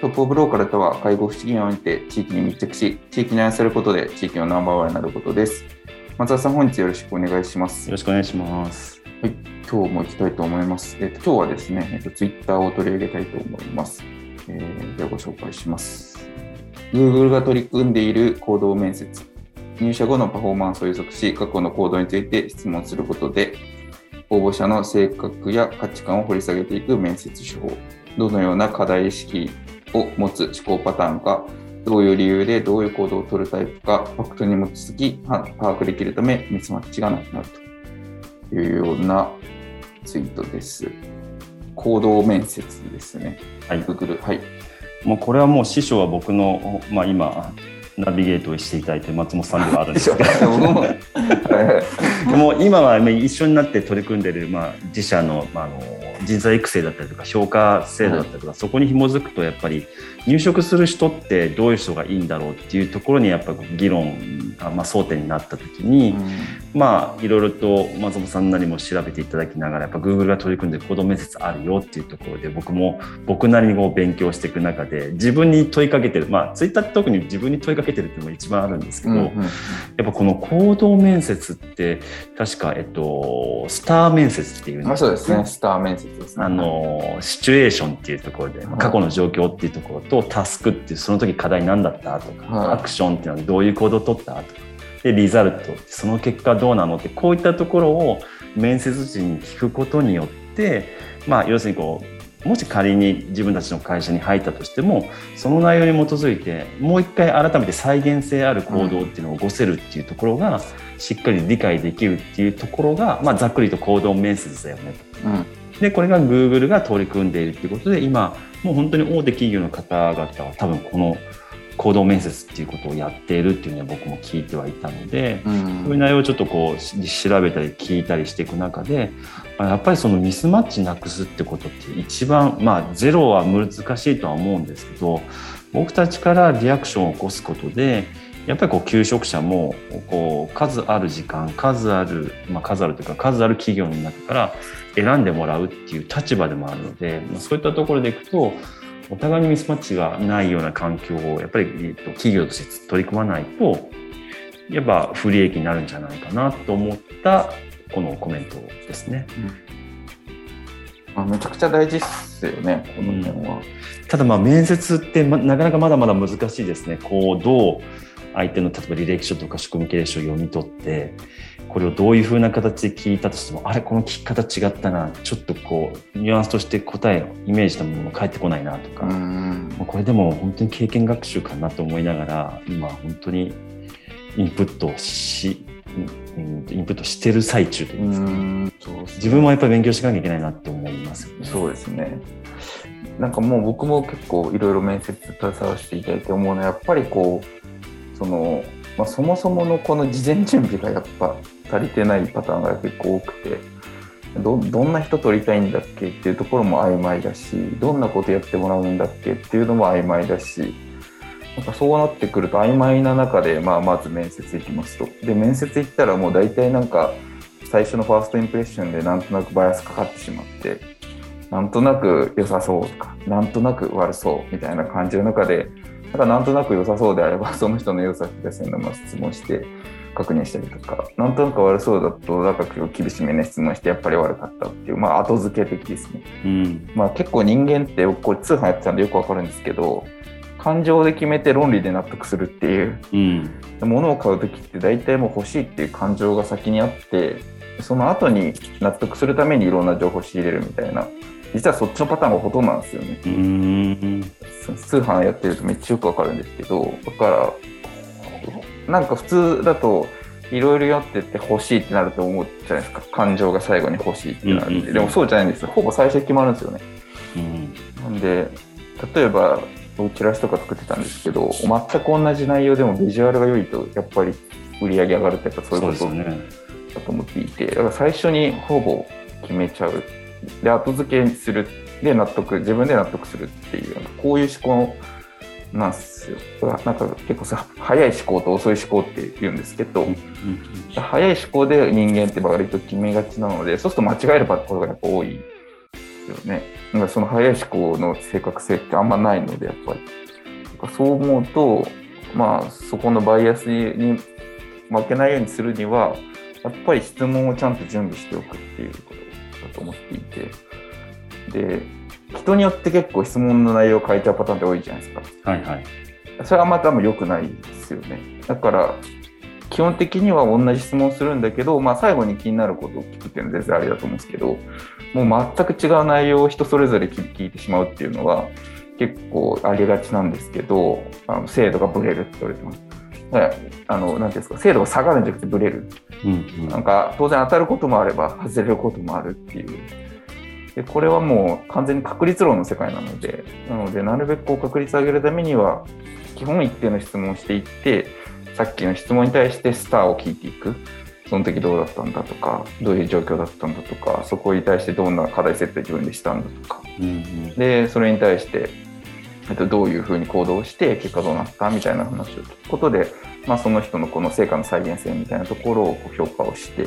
トップオブローカルとは介護福祉業にて地域に密着し地域に愛されることで地域のナンバーワンになることです松田さん本日よろしくお願いしますよろしくお願いしますはい、今日も行きたいと思います。えっと、今日はですね、えっと、ツイッターを取り上げたいと思います。えー、ではご紹介します。Google が取り組んでいる行動面接。入社後のパフォーマンスを予測し、過去の行動について質問することで、応募者の性格や価値観を掘り下げていく面接手法。どのような課題意識を持つ思考パターンか、どういう理由でどういう行動を取るタイプか、ファクトに基づき把握できるため、ミスマッチがなくなると。いうようなツイートです。行動面接ですね。はい、Google。はい。もうこれはもう師匠は僕の、まあ、今ナビゲートをしていただいて松本さんではあるんですけど。僕も。でも今は一緒になって取り組んでいる、まあ、自社の,、まあ、あの人材育成だったりとか評価制度だったりとか、そこに紐づくとやっぱり入職する人ってどういう人がいいんだろうっていうところにやっぱ議論が、まあ、争点になった時に、うん、まあいろいろと松本さんなりも調べていただきながらやっぱ Google が取り組んで行動面接あるよっていうところで僕も僕なりにこう勉強していく中で自分に問いかけてるまあツイッターって特に自分に問いかけてるっていうのが一番あるんですけど、うんうん、やっぱこの行動面接って確か、えっと、スター面接っていうの、そうですね。スター面接ですね。あのシチュエーションっていうところで、過去の状況っていうところとタスクっていうその時課題何だったとか、はい、アクションっていうのはどういう行動を取ったとかでリザルトその結果どうなのってこういったところを面接時に聞くことによって、まあ、要するにこうもし仮に自分たちの会社に入ったとしてもその内容に基づいてもう一回改めて再現性ある行動っていうのを起こせるっていうところがしっかり理解できるっていうところが、まあ、ざっくりと行動面接だよねと。うんでこれが Google が取り組んでいるということで今もう本当に大手企業の方々は多分この行動面接っていうことをやっているっていうのは僕も聞いてはいたので、うん、そういう内容をちょっとこう調べたり聞いたりしていく中でやっぱりそのミスマッチなくすってことって一番まあゼロは難しいとは思うんですけど僕たちからリアクションを起こすことでやっぱりこう求職者もこう数ある時間数ある、まあ、数あるというか数ある企業の中から選んでもらうっていう立場でもあるので、まあ、そういったところでいくとお互いにミスマッチがないような環境をやっぱり企業として取り組まないとやっぱ不利益になるんじゃないかなと思ったこのコメントですね。うん、あめちゃくちゃ大事ですよねこの点は。うん、ただまあ面接ってなかなかまだまだ難しいですね。こうどう相手の例えば履歴書とか職務経歴書を読み取ってこれをどういうふうな形で聞いたとしてもあれこの聞き方違ったなちょっとこうニュアンスとして答えをイメージしたものも返ってこないなとかこれでも本当に経験学習かなと思いながら今本当にインプットしインプットしてる最中といいますか、ね、自分もやっぱり勉強しなきゃいけないなって思います、ね、そうですねなんかもう僕も結構いろいろ面接携わらせていただいて思うのはやっぱりこうその、まあ、そもそものこの事前準備がやっぱ足りてないパターンが結構多くてどどんな人取りたいんだっけ？っていうところも曖昧だしどんなことやってもらうんだっけ？っていうのも曖昧だしなんかそうなってくると曖昧な中で、まあ、まず面接行きますと。で面接行ったらもう大体なんか最初のファーストインプレッションでなんとなくバイアスかかってしまってなんとなく良さそうとかなんとなく悪そうみたいな感じの中でなんかなんとなく良さそうであればその人の良さ聞かせるのも質問して確認したりとかなんとなく悪そうだとなんか結構厳しめな質問してやっぱり悪かったっていうまあ後付け的ですね、うん、まあ結構人間ってこれ通販やってたんでよくわかるんですけど感情で決めて論理で納得するっていう。うん。物を買う時って大体もう欲しいっていう感情が先にあってその後に納得するためにいろんな情報を仕入れるみたいな。実はそっちのパターンがほとんどなんですよね。うーん。通販やってるとめっちゃよくわかるんですけどだからなんか普通だといろいろやってって欲しいってなると思うじゃないですか。感情が最後に欲しいってなるんで、うんうんうん。でもそうじゃないんですよ。ほぼ最初に決まるんですよね。うん。なんで例えば僕チラシとか作ってたんですけど全く同じ内容でもビジュアルが良いとやっぱり売り上げ上がるってやっぱそういうこと。だと思っていて。だから最初にほぼ決めちゃう。で後付けする。で納得自分で納得するっていうこういう思考なんですよ。だからなんか結構さ早い思考と遅い思考って言うんですけど、早い思考で人間って割と決めがちなのでそうすると間違えることがやっぱ多いですよね。だからその早い思考の正確性ってあんまないのでやっぱり。そう思うとまあそこのバイアスに負けないようにするにはやっぱり質問をちゃんと準備しておくっていうことだと思っていて。で人によって結構質問の内容を変えちゃうパターンって多いじゃないですかはいはい。それはまた良くないですよね。だから、基本的には同じ質問するんだけど、まあ、最後に気になることを聞くっていうのは全然ありだと思うんですけど、もう全く違う内容を人それぞれ聞いてしまうっていうのは結構ありがちなんですけど、あの精度がブレるって言われてます。だからあの、なんていうんですか、精度が下がるんじゃなくてブレる。うんなんか当然当たることもあれば外れることもあるっていう。でこれはもう完全に確率論の世界なので、なのでなるべくこう確率を上げるためには、基本一定の質問をしていって、さっきの質問に対してスターを聞いていく。その時どうだったんだとか、どういう状況だったんだとか、そこに対してどんな課題設定自分でしたんだとか。うんうんで、それに対して、えっと、どういうふうに行動して結果どうなった？みたいな話を聞くことで、まあ、その人のこの成果の再現性みたいなところをこう評価をして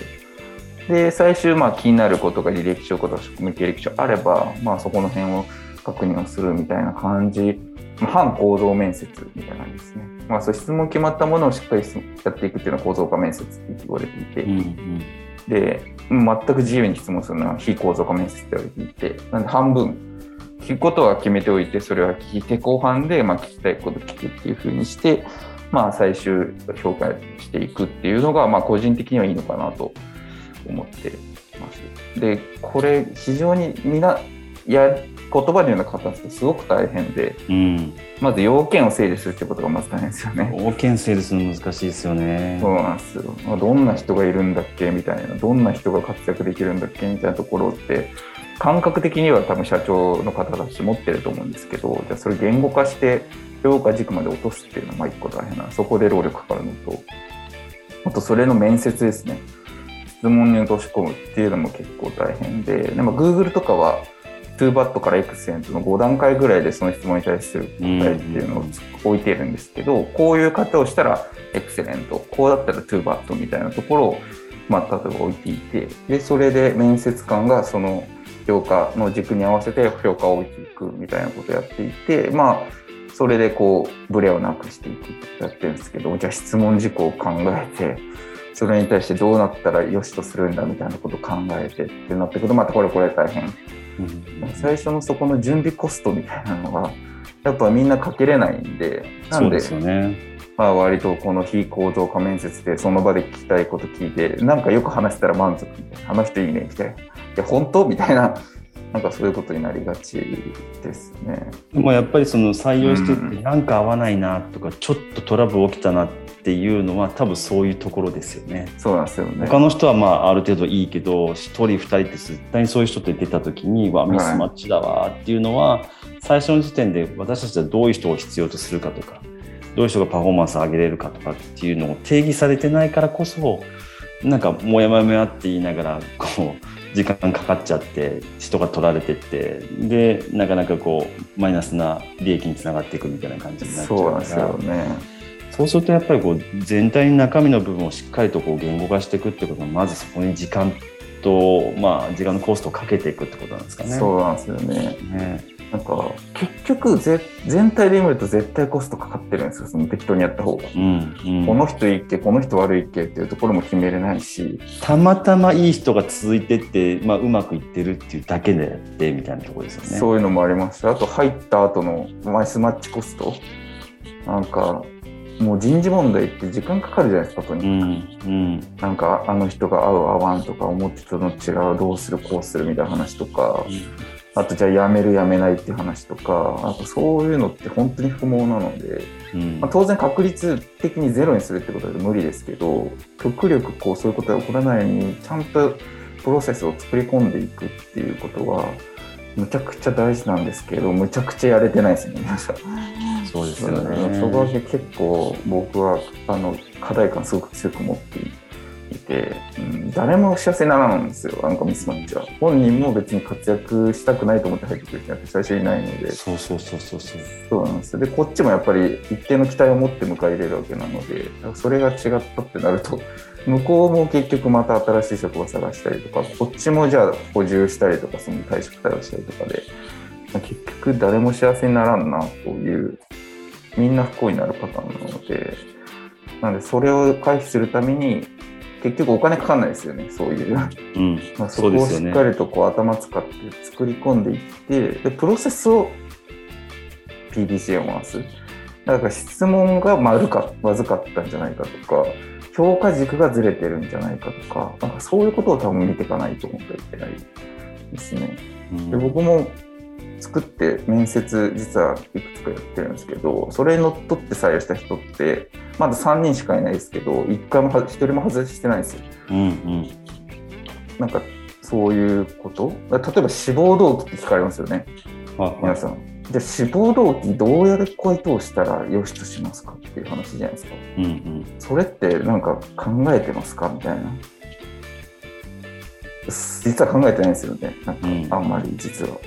で最終まあ気になることが履歴書とか職務経歴書あれば、まあ、そこの辺を確認をするみたいな感じ、まあ、反構造面接みたいな感じですね、まあ、そう質問決まったものをしっかりやっていくっていうのは構造化面接って言われていて、うんうん。で全く自由に質問するのは非構造化面接って言われていて。なんで半分聞くことは決めておいてそれは聞いて後半でまあ聞きたいこと聞くっていうふうにして、まあ、最終評価していくっていうのがまあ個人的にはいいのかなと思ってます。でこれ非常にみんなや言葉で言うような形ってすごく大変でうんまず要件を整理するってことがまず大変ですよね。条件整理するの難しいですよね。そうなんですよ。まあどんな人がいるんだっけ？みたいな、どんな人が活躍できるんだっけ？みたいなところって、感覚的には多分社長の方たち持ってると思うんですけど、じゃあそれ言語化して評価軸まで落とすっていうのはまあ一個大変な、そこで労力かかるのと、あとそれの面接ですね。質問に落とし込むっていうのも結構大変で、でも Google とかは 2BAT から Excellent の5段階ぐらいでその質問に対する答えっていうのを置いてるんですけど、こういう方をしたら Excellent、こうだったら 2BAT みたいなところを、まあ、例えば置いていて、で、それで面接官がその評価の軸に合わせて評価を置いていくみたいなことをやっていて、まあ、それでこう、ブレをなくしていくってやってるんですけど、じゃあ質問事項を考えて、それに対してどうなったら良しとするんだみたいなことを考えてってなってくると、またこれこれ大変。うん最初のそこの準備コストみたいなのが、やっぱみんなかけれないんで、なでそうんで、すよね。まあ割とこの非構造化面接でその場で聞きたいこと聞いて、なんかよく話したら満足みたいな、あの人いいねみたいな、いや、本当？みたいな、なんかそういうことになりがちですね。でもやっぱりその採用してうんてなんか合わないなとかちょっとトラブル起きたなっていうのは多分そういうところですよね。そうなんですよね。他の人はまあある程度いいけど1人2人って絶対にそういう人と出た時にわミスマッチだわっていうのは最初の時点で私たちはどういう人を必要とするかとかどういう人がパフォーマンスを上げれるかとかっていうのを定義されてないからこそなんかもやもやもやって言いながらこう時間かかっちゃって人が取られてってでなかなかこうマイナスな利益につながっていくみたいな感じになっちゃうそうなんですからよね。そうするとやっぱりこう全体の中身の部分をしっかりとこう言語化していくってことはまずそこに時間と、まあ、時間のコストをかけていくってことなんですかね。そうなんですよね。ねなんか結局ぜ全体で見ると絶対コストかかってるんですよ。その適当にやった方が。うんうんこの人いいっけ、この人悪いっけっていうところも決めれないし、たまたまいい人が続いてって、まあ、うまくいってるっていうだけでやってみたいなところですよね。そういうのもありますし、あと入った後のマイスマッチコスト、なんかもう人事問題って時間かかるじゃないですかとに。かく、うんうん。なんかあの人が合う合わんとか思ってたの違うどうするこうするみたいな話とか。あとじゃあ辞める辞めないって話とか。あとそういうのって本当に不毛なので、うん。まあ、当然確率的にゼロにするってことは無理ですけど極力こうそういうことが起こらないようにちゃんとプロセスを作り込んでいくっていうことはむちゃくちゃ大事なんですけどむちゃくちゃやれてないですよね皆さん。そうですよね。そこは結構僕はあの課題感すごく強く持っていて、うん、誰も幸せにならないんですよなんかミスマッチは本人も別に活躍したくないと思って入ってくる人なんて最初いないのでそうそうそうそうそう。そうなんですよでこっちもやっぱり一定の期待を持って迎え入れるわけなのでそれが違ったってなると向こうも結局また新しい職場探したりとかこっちもじゃあ補充したりとかその退職対応したりとかで結局誰も幸せにならんなというみんな不幸になるパターンなのでなのでそれを回避するために結局お金かかんないですよねそういう。うん。まあ、そこをしっかりとこう頭使って作り込んでいってでプロセスを PDCA を回すだから質問が丸かまずかったんじゃないかとか評価軸がずれてるんじゃないかとかなんかそういうことを多分見ていかないと思ってはいけないですね。うんで僕も作って面接実はいくつかやってるんですけどそれにのっとって採用した人ってまだ3人しかいないですけど1回もは1人も外してないんですよ。うんうん。なんかそういうこと？例えば志望動機って聞かれますよねはい皆さん。じゃあ志望動機どうやる回答したら良しとしますかっていう話じゃないですか。うんうん。それってなんか考えてますかみたいな。実は考えてないんですよね。なんうんかあんまり実は。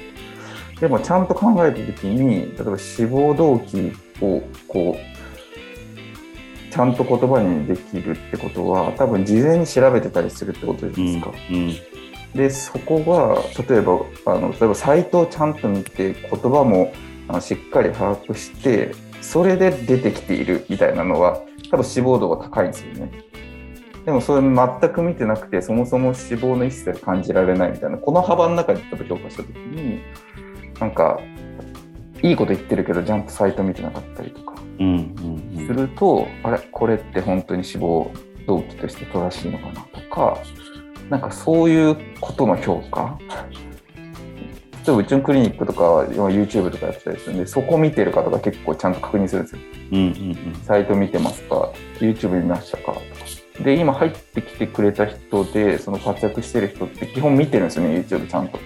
でもちゃんと考えた時に例えば志望動機をこうちゃんと言葉にできるってことは多分事前に調べてたりするってことじゃないですか。うんでそこが例えばあの例えばサイトをちゃんと見て言葉もあのしっかり把握してそれで出てきているみたいなのは多分志望度が高いんですよね。でもそれ全く見てなくてそもそも志望の一切感じられないみたいな。この幅の中で例えば評価した時になんかいいこと言ってるけどちゃんとサイト見てなかったりとか。すると、あれこれって本当に志望動機として正しいのかなとかなんかそういうことの評価？例えばうちのクリニックとか YouTube とかやってたりするんでそこ見てる方が結構ちゃんと確認するんですよ。うんうんサイト見てますか？YouTube 見ましたか？とかで今入ってきてくれた人でその活躍してる人って基本見てるんですよね YouTube ちゃんと。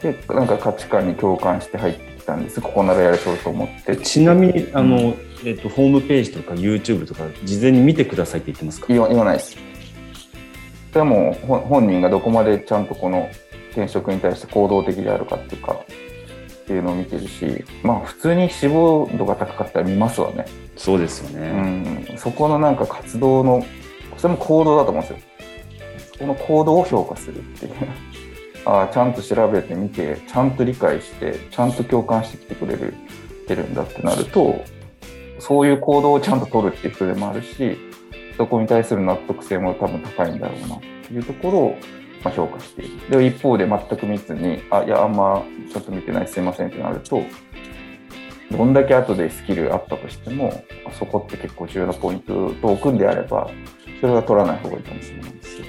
でなんか価値観に共感して入ってきたんです。ここならやれそうと思って。ちなみにあの、えっと、ホームページとか YouTube とか事前に見てくださいって言ってますか？言わないです。それはも本人がどこまでちゃんとこの転職に対して行動的であるかっていうかっていうのを見てるしまあ普通に志望度が高かったら見ますわね、そうですようね。ん、そこのなんか活動のそれも行動だと思うんですよ。そこの行動を評価するっていう。ああちゃんと調べてみてちゃんと理解してちゃんと共感してきてくれるてるんだってなるとそういう行動をちゃんと取るっていう人でもあるしそこに対する納得性も多分高いんだろうなっていうところを、まあ、評価している。で一方で全く見ずにあいやあんまちょっと見てないすいませんってなるとどんだけ後でスキルあったとしてもそこって結構重要なポイントと置くんであればそれは取らない方がいいかもしれないです。し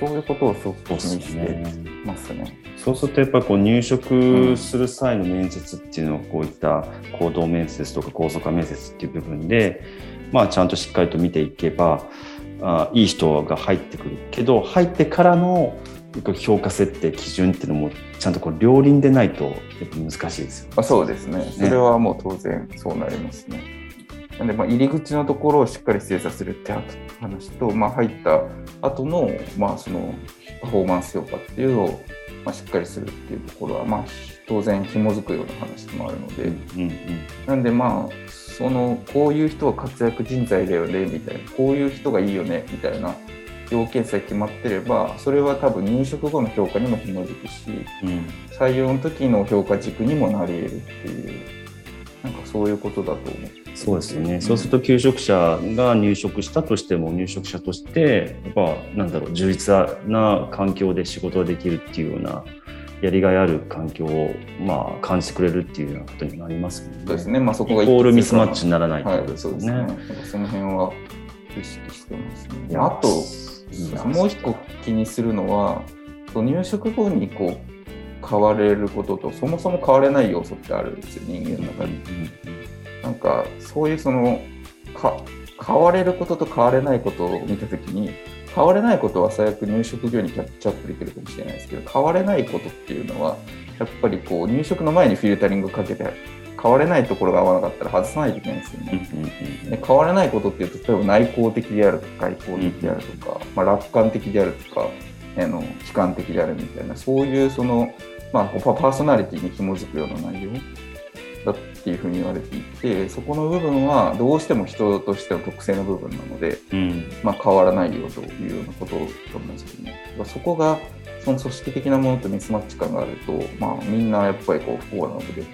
そういうことをすごく気にしてますね。そうするとやっぱこう入職する際の面接っていうのはこういった行動面接とか高層化面接っていう部分で、まあ、ちゃんとしっかりと見ていけばあいい人が入ってくるけど入ってからの評価設定基準っていうのもちゃんとこう両輪でないとやっぱ難しいですよ。まあ、そうですね。それはもう当然そうなりますね。なんで、まあ、入り口のところをしっかり精査するって話と、まあ、入った後の、まあ、そのパフォーマンス評価っていうのを、まあ、しっかりするっていうところは、まあ、当然紐づくような話もあるので、うんうんなんでまあそのこういう人は活躍人材だよねみたいなこういう人がいいよねみたいな要件さえ決まってればそれは多分入職後の評価にも紐づくしうん採用の時の評価軸にもなり得るっていうなんかそういうことだと思う。そうですよね。そうすると求職者が入職したとしても入職者としてやっぱなんだろう充実な環境で仕事ができるっていうようなやりがいある環境を、まあ、感じてくれるっていうようなことになりますね。そうですね、まあ、そこがイコールミスマッチにならないといことですよそうですねね。その辺は意識してますねいやあともう一個気にするのは入職後にこう変われることとそもそも変われない要素ってあるんですよ人間の中に。なんかそういうそのか変われることと変われないことを見たときに変われないことは最悪入職業にキャッチアップできるかもしれないですけど変われないことっていうのはやっぱりこう入職の前にフィルタリングかけて変われないところが合わなかったら外さないといけないんですよね。で変われないことっていうと例えば内向的であるとか外向的であるとか、まあ、楽観的であるとかあの悲観的であるみたいなそういうその、まあ、パパーソナリティに紐づくような内容だっていうふうに言われていてそこの部分はどうしても人としての特性の部分なので、うん。まあ、変わらないよというようなことだと思うんですけどね。そこがその組織的なものとミスマッチ感があると、まあ、みんなやっぱりこう不幸なので。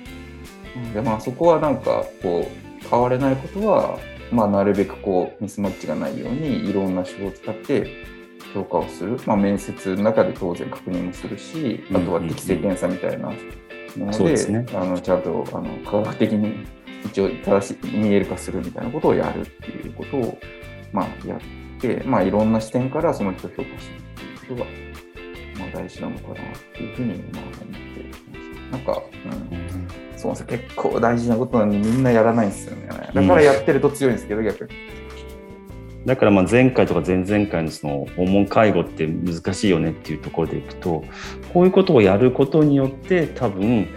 で、まあ、そこはなんかこう変われないことは、まあ、なるべくこうミスマッチがないようにいろんな手法を使って評価をする、まあ、面接の中で当然確認もするしあとは適性検査みたいなもので,、ねあのちゃんとあの科学的に一応正しい見える化するみたいなことをやるっていうことを、まあ、やって、まあ、いろんな視点からその人を評価するっていうことが、まあ、大事なのかなっていうふうにまあ思っています。なんか、うんそうなんですよ結構大事なことなのにみんなやらないんですよね。だからやってると強いんですけど、逆に。だからまあ前回とか前々回のその訪問介護って難しいよねっていうところでいくとこういうことをやることによって多分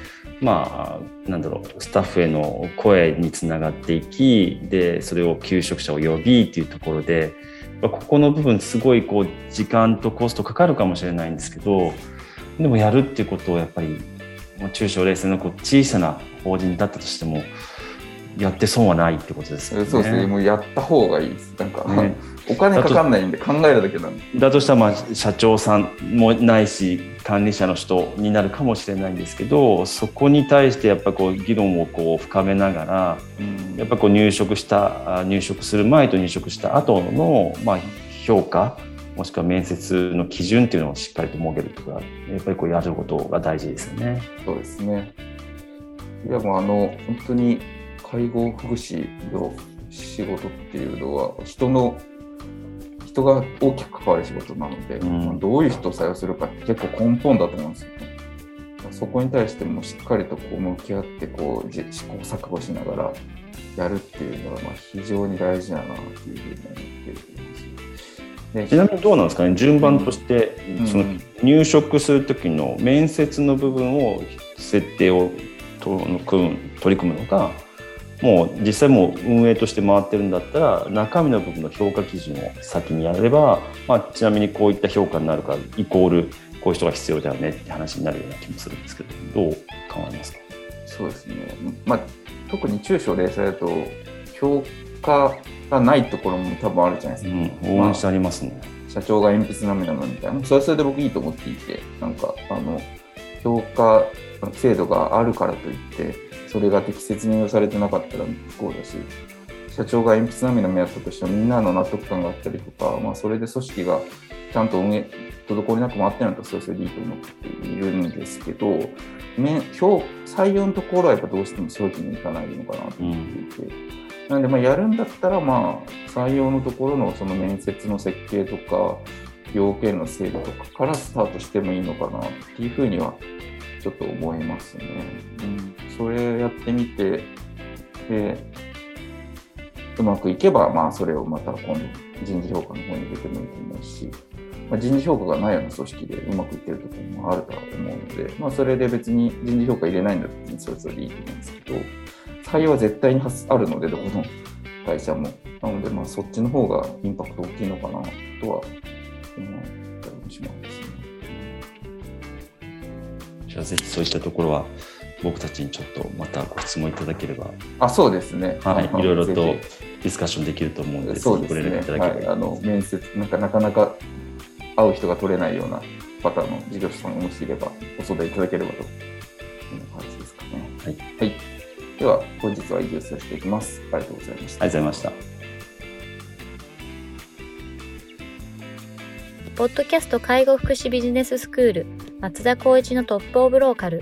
まあなんだろうスタッフへの声につながっていきでそれを求職者を呼びっていうところでここの部分すごいこう時間とコストかかるかもしれないんですけどでもやるっていうことをやっぱり中小零細のこう小さな法人だったとしてもやって損はないってことですよね。そうですね。もうやった方がいいです。なんか、ねお金かかんないんで考えるだけなんで。だとしたらまあ社長さんもないし管理者の人になるかもしれないんですけどそこに対してやっぱこう議論をこう深めながらうんやっぱこう入職したあ入職する前と入職した後のまあ評価もしくは面接の基準っていうのをしっかりと設けるとかやっぱりこうやることが大事ですよね。そうですね。いやもうあの本当に介護福祉の仕事っていうのは人の人が大きく関わる仕事なので、うんまあどういう人を採用するかって結構根本だと思うんですよね。そこに対してもしっかりとこう向き合ってこうじ試行錯誤しながらやるっていうのはまあ非常に大事だなっていうふうに思っています。でちなみにどうなんですかね？順番としてうんその入職する時の面接の部分を設定をと組む取り組むのかもう実際もう運営として回ってるんだったら中身の部分の評価基準を先にやれば、まあ、ちなみにこういった評価になるからイコールこういう人が必要だよねって話になるような気もするんですけどどう考えますか？そうですね、まあ、特に中小零細だと評価がないところも多分あるじゃないですうか、ん応援してありますね。社長が鉛筆涙なみたいなそれはそれで僕いいと思っていてなんかあの評価制度があるからといってそれが適切に用されてなかったら不幸だし社長が鉛筆涙目やったとしてもみんなの納得感があったりとか、まあ、それで組織がちゃんと運営滞りなく回ってるんだったらそれそれでいいと思っているんですけど面評採用のところはやっぱどうしてもそういうわけにいかないのかなと思っていて、なのでまあやるんだったらまあ採用のところのその面接の設計とか要件の整備とかからスタートしてもいいのかなっていうふうにはちょっと思いますね。うん、それやってみてでうまくいけば、まあ、それをまた今度人事評価の方に入れてもいいと思うし、まあ、人事評価がないような組織でうまくいってるところもあるとは思うので、まあ、それで別に人事評価入れないんだったらそれぞれいいと思うんですけど採用は絶対にあるのでどこの会社もなのでまあそっちの方がインパクト大きいのかなとは思ったりもしますね。じゃあぜひそういったところは僕たちにちょっとまたご質問いただければ、あそうですね。はい、いろいろとぜディスカッションできると思うので、ひぜひごそうですね。連絡いただければ、はい、あの面接なんかなかなか会う人が取れないようなパターンの事業者さんがもしいればご相談いただければという感じですかね。はい。はい。では本日は以上とさせていきます。ありがとうございました。ありがとうございました。ポッドキャスト介護福祉ビジネススクール松田光一のトップオブローカル。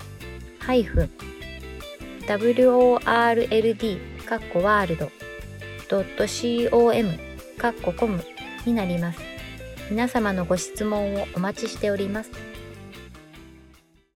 ハイフン world かっこワールド .com かっこコムになります。皆様のご質問をお待ちしております。